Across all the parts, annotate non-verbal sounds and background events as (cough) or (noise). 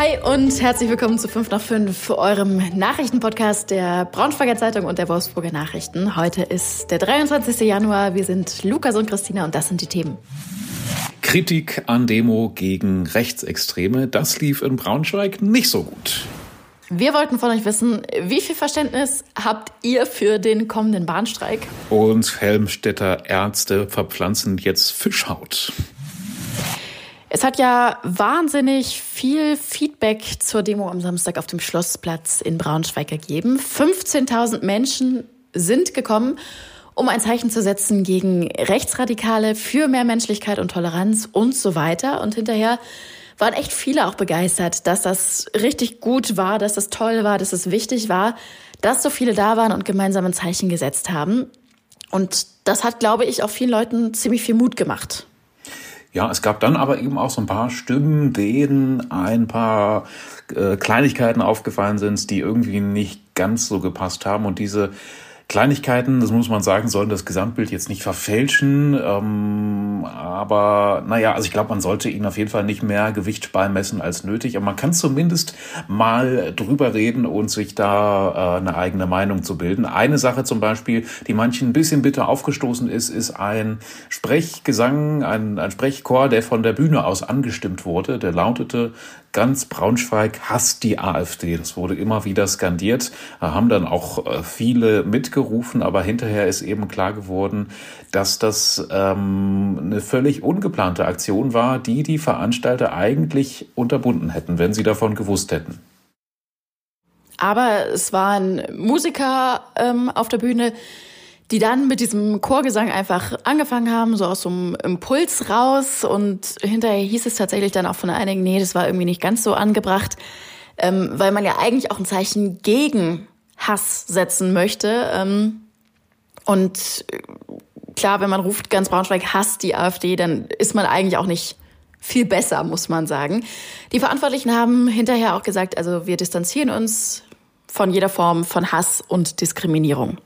Hi und herzlich willkommen zu 5 nach 5, eurem Nachrichtenpodcast der Braunschweiger Zeitung und der Wolfsburger Nachrichten. Heute ist der 23. Januar. Wir sind Lukas und Christina und das sind die Themen. Kritik an Demo gegen Rechtsextreme, das lief in Braunschweig nicht so gut. Wir wollten von euch wissen, wie viel Verständnis habt ihr für den kommenden Bahnstreik? Und Helmstädter Ärzte verpflanzen jetzt Fischhaut. Es hat ja wahnsinnig viel Feedback zur Demo am Samstag auf dem Schlossplatz in Braunschweig gegeben. 15.000 Menschen sind gekommen, um ein Zeichen zu setzen gegen Rechtsradikale, für mehr Menschlichkeit und Toleranz und so weiter. Und hinterher waren echt viele auch begeistert, dass das richtig gut war, dass das toll war, dass es wichtig war, dass so viele da waren und gemeinsam ein Zeichen gesetzt haben. Und das hat, glaube ich, auch vielen Leuten ziemlich viel Mut gemacht. Ja, es gab dann aber eben auch so ein paar Stimmen, denen ein paar äh, Kleinigkeiten aufgefallen sind, die irgendwie nicht ganz so gepasst haben. Und diese Kleinigkeiten, das muss man sagen, sollen das Gesamtbild jetzt nicht verfälschen. Ähm, aber naja, also ich glaube, man sollte ihnen auf jeden Fall nicht mehr Gewicht beimessen als nötig. Aber man kann zumindest mal drüber reden und sich da äh, eine eigene Meinung zu bilden. Eine Sache zum Beispiel, die manchen ein bisschen bitter aufgestoßen ist, ist ein Sprechgesang, ein, ein Sprechchor, der von der Bühne aus angestimmt wurde. Der lautete ganz Braunschweig hasst die AfD. Das wurde immer wieder skandiert, da haben dann auch äh, viele mitgerufen, aber hinterher ist eben klar geworden, dass das ähm, eine völlig ungeplante Aktion war, die die Veranstalter eigentlich unterbunden hätten, wenn sie davon gewusst hätten. Aber es waren Musiker ähm, auf der Bühne, die dann mit diesem Chorgesang einfach angefangen haben, so aus so einem Impuls raus. Und hinterher hieß es tatsächlich dann auch von einigen, nee, das war irgendwie nicht ganz so angebracht, ähm, weil man ja eigentlich auch ein Zeichen gegen Hass setzen möchte. Ähm, und äh, klar, wenn man ruft, ganz Braunschweig hasst die AfD, dann ist man eigentlich auch nicht viel besser, muss man sagen. Die Verantwortlichen haben hinterher auch gesagt, also wir distanzieren uns von jeder Form von Hass und Diskriminierung.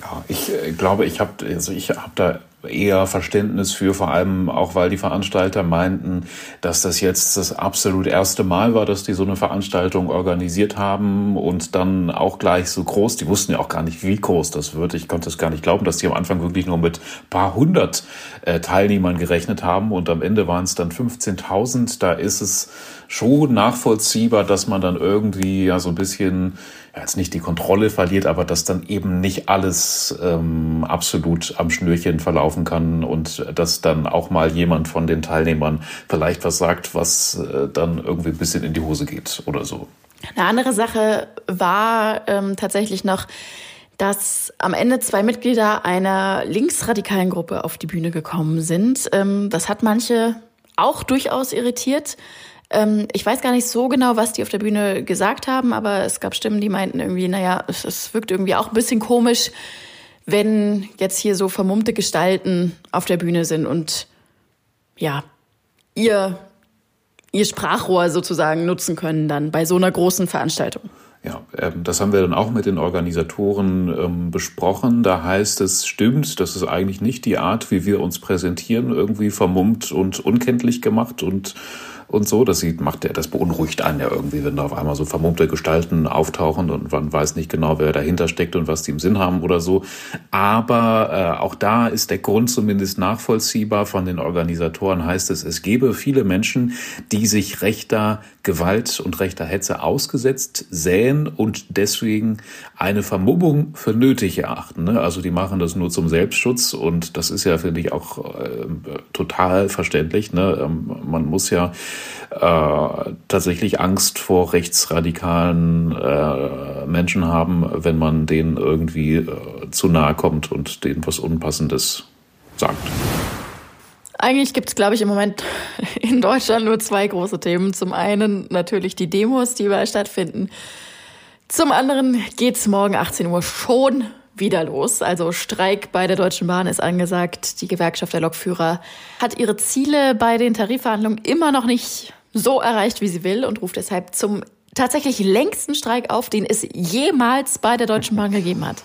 Ja, ich äh, glaube, ich habe also ich habe da eher Verständnis für, vor allem auch, weil die Veranstalter meinten, dass das jetzt das absolut erste Mal war, dass die so eine Veranstaltung organisiert haben und dann auch gleich so groß. Die wussten ja auch gar nicht, wie groß das wird. Ich konnte es gar nicht glauben, dass die am Anfang wirklich nur mit paar hundert äh, Teilnehmern gerechnet haben und am Ende waren es dann 15.000. Da ist es schon nachvollziehbar, dass man dann irgendwie ja so ein bisschen jetzt nicht die Kontrolle verliert, aber dass dann eben nicht alles ähm, absolut am Schnürchen verlaufen kann und dass dann auch mal jemand von den Teilnehmern vielleicht was sagt, was äh, dann irgendwie ein bisschen in die Hose geht oder so. Eine andere Sache war ähm, tatsächlich noch, dass am Ende zwei Mitglieder einer linksradikalen Gruppe auf die Bühne gekommen sind. Ähm, das hat manche auch durchaus irritiert. Ähm, ich weiß gar nicht so genau, was die auf der Bühne gesagt haben, aber es gab Stimmen, die meinten irgendwie, naja, es wirkt irgendwie auch ein bisschen komisch, wenn jetzt hier so vermummte Gestalten auf der Bühne sind und ja, ihr, ihr Sprachrohr sozusagen nutzen können dann bei so einer großen Veranstaltung. Ja, ähm, das haben wir dann auch mit den Organisatoren ähm, besprochen. Da heißt es, stimmt, das ist eigentlich nicht die Art, wie wir uns präsentieren, irgendwie vermummt und unkenntlich gemacht und und so. Das sieht, macht der, das beunruhigt einen ja irgendwie, wenn da auf einmal so vermummte Gestalten auftauchen und man weiß nicht genau, wer dahinter steckt und was die im Sinn haben oder so. Aber äh, auch da ist der Grund zumindest nachvollziehbar. Von den Organisatoren heißt es, es gebe viele Menschen, die sich rechter Gewalt und rechter Hetze ausgesetzt sähen und deswegen eine Vermummung für nötig erachten. Ne? Also die machen das nur zum Selbstschutz und das ist ja, finde ich, auch äh, total verständlich. Ne? Ähm, man muss ja äh, tatsächlich Angst vor rechtsradikalen äh, Menschen haben, wenn man denen irgendwie äh, zu nahe kommt und denen was Unpassendes sagt. Eigentlich gibt es, glaube ich, im Moment (laughs) in Deutschland nur zwei große Themen. Zum einen natürlich die Demos, die überall stattfinden. Zum anderen geht es morgen 18 Uhr schon wieder los. Also Streik bei der Deutschen Bahn ist angesagt. Die Gewerkschaft der Lokführer hat ihre Ziele bei den Tarifverhandlungen immer noch nicht so erreicht, wie sie will und ruft deshalb zum tatsächlich längsten Streik auf, den es jemals bei der Deutschen Bahn gegeben hat.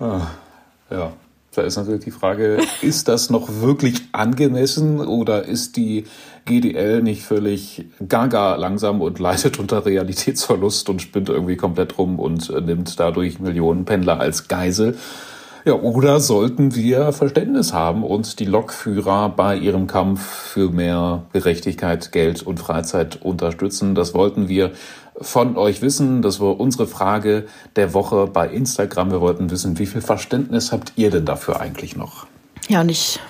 Ah, ja, Da ist natürlich die Frage, ist das noch wirklich angemessen oder ist die GDL nicht völlig gaga langsam und leidet unter Realitätsverlust und spinnt irgendwie komplett rum und nimmt dadurch Millionen Pendler als Geisel? Ja, oder sollten wir Verständnis haben und die Lokführer bei ihrem Kampf für mehr Gerechtigkeit, Geld und Freizeit unterstützen? Das wollten wir von euch wissen. Das war unsere Frage der Woche bei Instagram. Wir wollten wissen, wie viel Verständnis habt ihr denn dafür eigentlich noch? Ja, und ich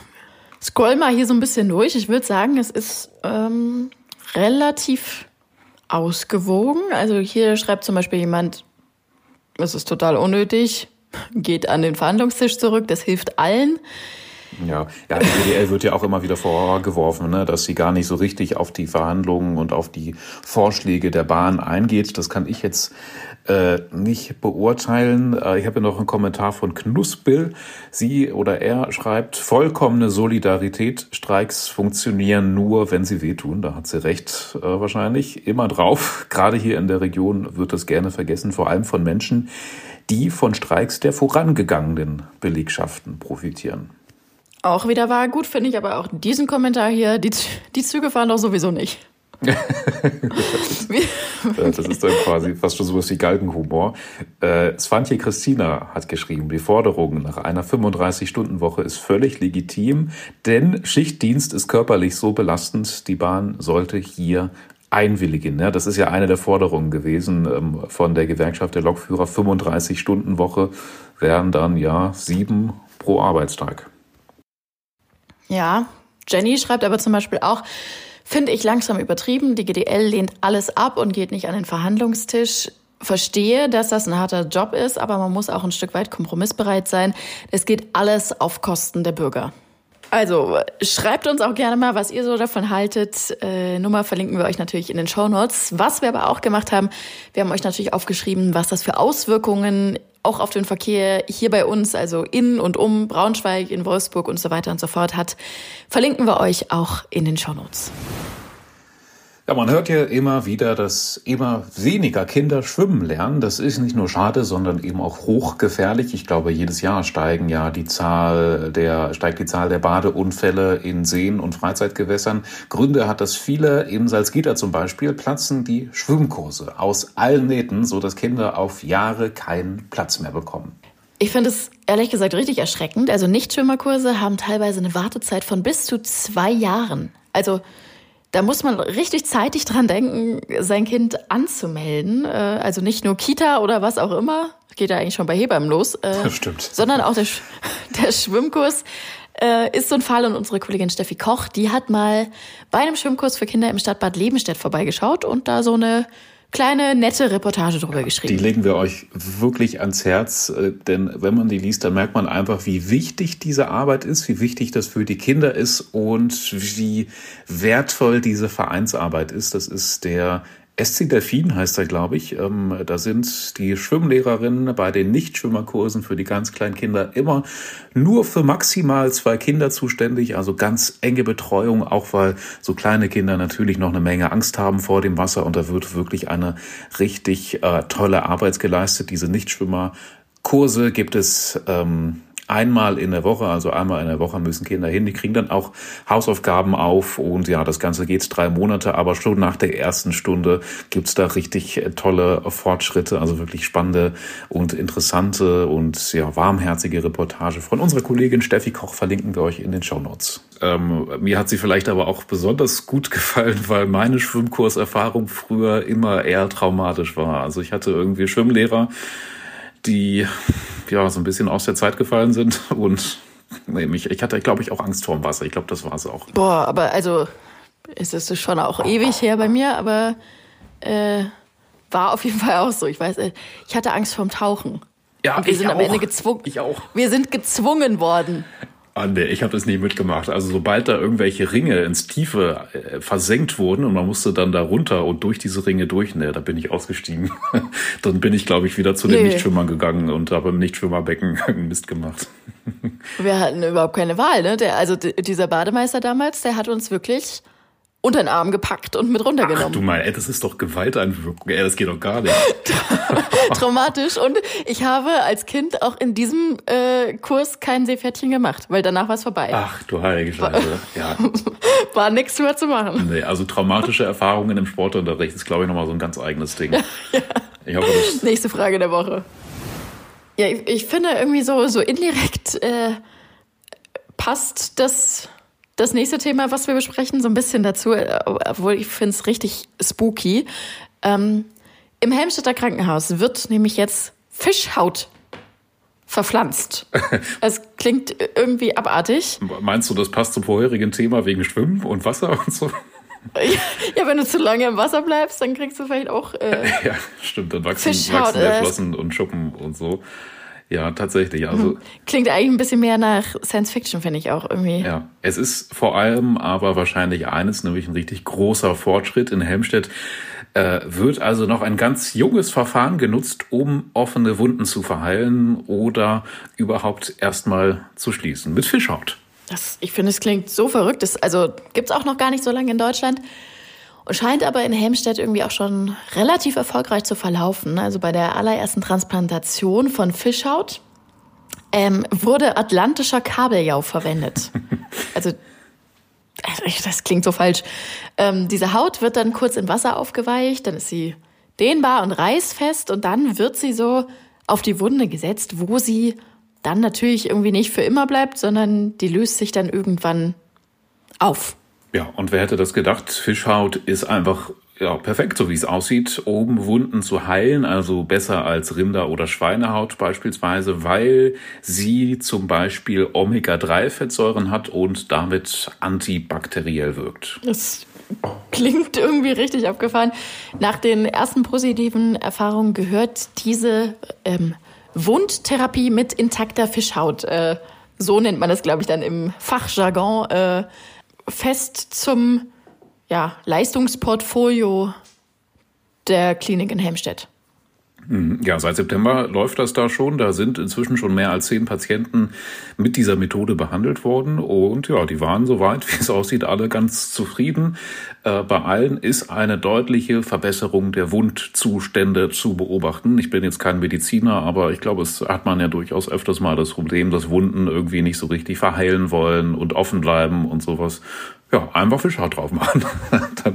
scroll mal hier so ein bisschen durch. Ich würde sagen, es ist ähm, relativ ausgewogen. Also hier schreibt zum Beispiel jemand, es ist total unnötig geht an den Verhandlungstisch zurück. Das hilft allen. Ja, ja, die GDL wird ja auch immer wieder vorgeworfen, ne, dass sie gar nicht so richtig auf die Verhandlungen und auf die Vorschläge der Bahn eingeht. Das kann ich jetzt äh, nicht beurteilen. Äh, ich habe noch einen Kommentar von Knuspel. Sie oder er schreibt, vollkommene Solidarität. Streiks funktionieren nur, wenn sie wehtun. Da hat sie recht äh, wahrscheinlich. Immer drauf. (laughs) Gerade hier in der Region wird das gerne vergessen, vor allem von Menschen, die von Streiks der vorangegangenen Belegschaften profitieren. Auch wieder wahr. Gut finde ich aber auch diesen Kommentar hier. Die, die Züge fahren doch sowieso nicht. (laughs) das ist dann quasi fast schon sowas wie Galgenhumor. Äh, Svantje Christina hat geschrieben, die Forderung nach einer 35-Stunden-Woche ist völlig legitim, denn Schichtdienst ist körperlich so belastend, die Bahn sollte hier einwilligen. Ja, das ist ja eine der Forderungen gewesen ähm, von der Gewerkschaft der Lokführer. 35-Stunden-Woche wären dann ja sieben pro Arbeitstag. Ja, Jenny schreibt aber zum Beispiel auch, finde ich langsam übertrieben. Die GDL lehnt alles ab und geht nicht an den Verhandlungstisch. Verstehe, dass das ein harter Job ist, aber man muss auch ein Stück weit kompromissbereit sein. Es geht alles auf Kosten der Bürger. Also schreibt uns auch gerne mal, was ihr so davon haltet. Äh, Nummer verlinken wir euch natürlich in den Show Notes. Was wir aber auch gemacht haben, wir haben euch natürlich aufgeschrieben, was das für Auswirkungen auch auf den Verkehr hier bei uns, also in und um Braunschweig, in Wolfsburg und so weiter und so fort hat. Verlinken wir euch auch in den Show Notes. Ja, man hört ja immer wieder, dass immer weniger Kinder schwimmen lernen. Das ist nicht nur schade, sondern eben auch hochgefährlich. Ich glaube, jedes Jahr steigen ja die Zahl der, steigt die Zahl der Badeunfälle in Seen und Freizeitgewässern. Gründe hat das viele. In Salzgitter zum Beispiel platzen die Schwimmkurse aus allen Nähten, so dass Kinder auf Jahre keinen Platz mehr bekommen. Ich finde es ehrlich gesagt richtig erschreckend. Also Nichtschwimmerkurse haben teilweise eine Wartezeit von bis zu zwei Jahren. Also da muss man richtig zeitig dran denken, sein Kind anzumelden. Äh, also nicht nur Kita oder was auch immer, geht ja eigentlich schon bei Hebammen los. Äh, das (laughs) stimmt. Sondern auch der, (laughs) der Schwimmkurs äh, ist so ein Fall und unsere Kollegin Steffi Koch, die hat mal bei einem Schwimmkurs für Kinder im Stadtbad Lebenstedt vorbeigeschaut und da so eine kleine, nette Reportage drüber geschrieben. Die legen wir euch wirklich ans Herz, äh, denn wenn man die liest, dann merkt man einfach, wie wichtig diese Arbeit ist, wie wichtig das für die Kinder ist und wie wertvoll diese Vereinsarbeit ist. Das ist der SC Delfin heißt er, glaube ich. Ähm, da sind die Schwimmlehrerinnen bei den Nichtschwimmerkursen für die ganz kleinen Kinder immer nur für maximal zwei Kinder zuständig, also ganz enge Betreuung, auch weil so kleine Kinder natürlich noch eine Menge Angst haben vor dem Wasser und da wird wirklich eine richtig äh, tolle Arbeit geleistet. Diese Nichtschwimmerkurse gibt es ähm, einmal in der Woche, also einmal in der Woche müssen Kinder hin. Die kriegen dann auch Hausaufgaben auf und ja, das Ganze geht drei Monate, aber schon nach der ersten Stunde gibt's da richtig tolle Fortschritte, also wirklich spannende und interessante und ja, warmherzige Reportage von unserer Kollegin Steffi Koch verlinken wir euch in den Show Notes. Ähm, mir hat sie vielleicht aber auch besonders gut (laughs) gefallen, weil meine Schwimmkurserfahrung früher immer eher traumatisch war. Also ich hatte irgendwie Schwimmlehrer, die ja so ein bisschen aus der Zeit gefallen sind (laughs) und nee, mich, ich hatte, glaube ich, auch Angst vorm Wasser. Ich glaube, das war es auch. Boah, aber also ist es schon auch ewig her bei mir, aber äh, war auf jeden Fall auch so. Ich weiß, äh, ich hatte Angst vorm Tauchen. Ja, und wir sind auch. am Ende gezwungen. Ich auch. Wir sind gezwungen worden. Ah, nee, ich habe das nie mitgemacht. Also sobald da irgendwelche Ringe ins Tiefe äh, versenkt wurden und man musste dann da runter und durch diese Ringe durch, ne, da bin ich ausgestiegen. (laughs) dann bin ich, glaube ich, wieder zu den Nee. Nichtschwimmern gegangen und habe im Nichtschwimmerbecken (laughs) Mist gemacht. Wir hatten überhaupt keine Wahl, ne? Der, also dieser Bademeister damals, der hat uns wirklich unter den Arm gepackt und mit runtergenommen. Ach, du mal, ey, das ist doch Gewalteinwirkung. Ey, das geht doch gar nicht. (laughs) Traumatisch. Und ich habe als Kind auch in diesem äh, Kurs kein Seepferdchen gemacht, weil danach war es vorbei. Ach, du heilige Scheiße. Ja. (laughs) War nichts mehr zu machen. Nee, also traumatische Erfahrungen im Sportunterricht ist, glaube ich, nochmal so ein ganz eigenes Ding. (laughs) ja. Ich hoffe, das Nächste Frage der Woche. Ja, ich, ich finde irgendwie so, so indirekt äh, passt das das nächste Thema, was wir besprechen, so ein bisschen dazu, obwohl ich finde es richtig spooky. Ähm, Im Helmstedter Krankenhaus wird nämlich jetzt Fischhaut verpflanzt. (laughs) Es klingt irgendwie abartig. Meinst du, das passt zum vorherigen Thema wegen Schwimmen und Wasser und so? (laughs) Ja, wenn du zu lange im Wasser bleibst, dann kriegst du vielleicht auch. Äh, (laughs) ja, stimmt, dann wachsen, Fischhaut, wachsen äh, Flossen und Schuppen und so. Ja, tatsächlich. Also mhm. Klingt eigentlich ein bisschen mehr nach Science Fiction, finde ich auch irgendwie. Ja, es ist vor allem aber wahrscheinlich eines, nämlich ein richtig großer Fortschritt in Helmstedt. Äh, wird also noch ein ganz junges Verfahren genutzt, um offene Wunden zu verheilen oder überhaupt erstmal zu schließen mit Fischhaut. Das, ich finde, es klingt so verrückt. Das, also gibt's auch noch gar nicht so lange in Deutschland. Scheint aber in Helmstedt irgendwie auch schon relativ erfolgreich zu verlaufen. Also bei der allerersten Transplantation von Fischhaut ähm, wurde atlantischer Kabeljau verwendet. (laughs) Also das klingt so falsch. Ähm, diese Haut wird dann kurz in Wasser aufgeweicht, dann ist sie dehnbar und reißfest und dann wird sie so auf die Wunde gesetzt, wo sie dann natürlich irgendwie nicht für immer bleibt, sondern die löst sich dann irgendwann auf. Ja, und wer hätte das gedacht? Fischhaut ist einfach ja, perfekt, so wie es aussieht, um Wunden zu heilen, also besser als Rinder- oder Schweinehaut beispielsweise, weil sie zum Beispiel Omega-3-Fettsäuren hat und damit antibakteriell wirkt. Das klingt irgendwie richtig abgefahren. Nach den ersten positiven Erfahrungen gehört diese ähm, Wundtherapie mit intakter Fischhaut. Äh, so nennt man das, glaube ich, dann im Fachjargon. Äh, fest zum ja, Leistungsportfolio der Klinik in Helmstedt. Mhm. Ja, seit September läuft das da schon. Da sind inzwischen schon mehr als zehn Patienten mit dieser Methode behandelt worden. Und ja, die waren soweit, (laughs) wie es aussieht, alle ganz zufrieden. Äh, bei allen ist eine deutliche Verbesserung der Wundzustände zu beobachten. Ich bin jetzt kein Mediziner, aber ich glaube, es hat man ja durchaus öfters mal das Problem, dass Wunden irgendwie nicht so richtig verheilen wollen und offen bleiben und sowas. Ja, einfach Fischhaut drauf machen. (laughs) dann,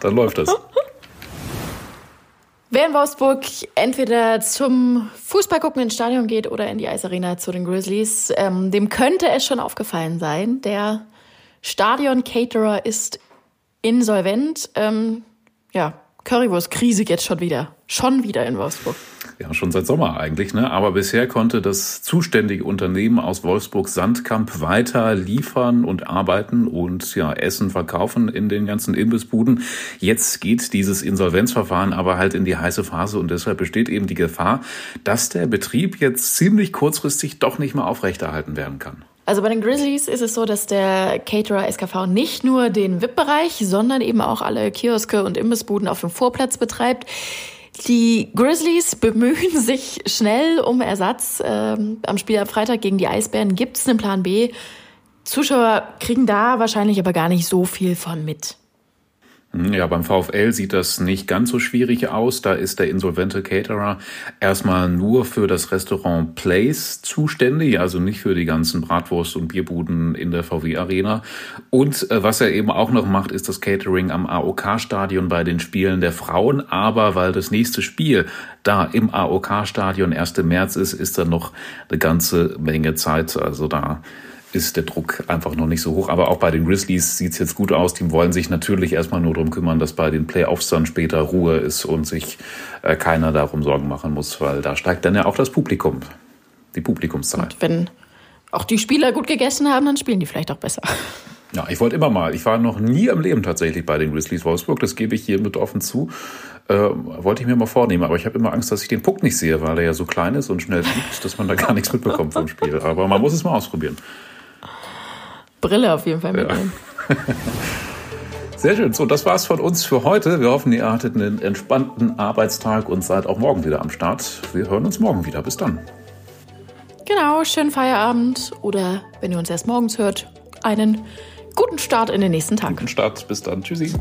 dann läuft das. Wer in Wolfsburg entweder zum Fußball gucken ins Stadion geht oder in die Eisarena zu den Grizzlies, ähm, dem könnte es schon aufgefallen sein. Der Stadion-Caterer ist insolvent. Ähm, ja, Currywurst-Krise jetzt schon wieder. Schon wieder in Wolfsburg. Ja, schon seit Sommer eigentlich, ne? Aber bisher konnte das zuständige Unternehmen aus Wolfsburg Sandkamp weiter liefern und arbeiten und ja, Essen verkaufen in den ganzen Imbissbuden. Jetzt geht dieses Insolvenzverfahren aber halt in die heiße Phase und deshalb besteht eben die Gefahr, dass der Betrieb jetzt ziemlich kurzfristig doch nicht mehr aufrechterhalten werden kann. Also bei den Grizzlies ist es so, dass der Caterer SKV nicht nur den VIP-Bereich, sondern eben auch alle Kioske und Imbissbuden auf dem Vorplatz betreibt. Die Grizzlies bemühen (laughs) sich schnell um Ersatz. Ähm, am Spiel am Freitag gegen die Eisbären gibt es einen Plan B. Zuschauer kriegen da wahrscheinlich aber gar nicht so viel von mit. Hm, ja, beim VfL sieht das nicht ganz so schwierig aus. Da ist der insolvente Caterer erstmal nur für das Restaurant Place zuständig, also nicht für die ganzen Bratwurst- und Bierbuden in der VW Arena. Und äh, was er eben auch noch macht, ist das Catering am AOK-Stadion bei den Spielen der Frauen. Aber weil das nächste Spiel da im AOK-Stadion 1. März ist, ist da noch eine ganze Menge Zeit. Also da ist der Druck einfach noch nicht so hoch. Aber auch bei den Grizzlies sieht es jetzt gut aus. Die wollen sich natürlich erstmal nur darum kümmern, dass bei den Playoffs dann später Ruhe ist und sich äh, keiner darum Sorgen machen muss, weil da steigt dann ja auch das Publikum, die Publikumszahl. Und wenn auch die Spieler gut gegessen haben, dann spielen die vielleicht auch besser. (laughs) Ja, ich wollte immer mal. Ich war noch nie im Leben tatsächlich bei den Grizzlies Wolfsburg. Das gebe ich hiermit offen zu. Äh, wollte ich mir mal vornehmen, aber ich habe immer Angst, dass ich den Puck nicht sehe, weil er ja so klein ist und schnell fliegt, dass man da gar nichts mitbekommt vom Spiel. Aber man muss es mal ausprobieren. Brille auf jeden Fall mitnehmen. Ja. (laughs) Sehr schön. So, das war's von uns für heute. Wir hoffen, ihr hattet einen entspannten Arbeitstag und seid auch morgen wieder am Start. Wir hören uns morgen wieder. Bis dann. Genau, schönen Feierabend oder wenn ihr uns erst morgens hört, einen guten Start in den nächsten Tag. Guten Start. Bis dann. Tschüssi.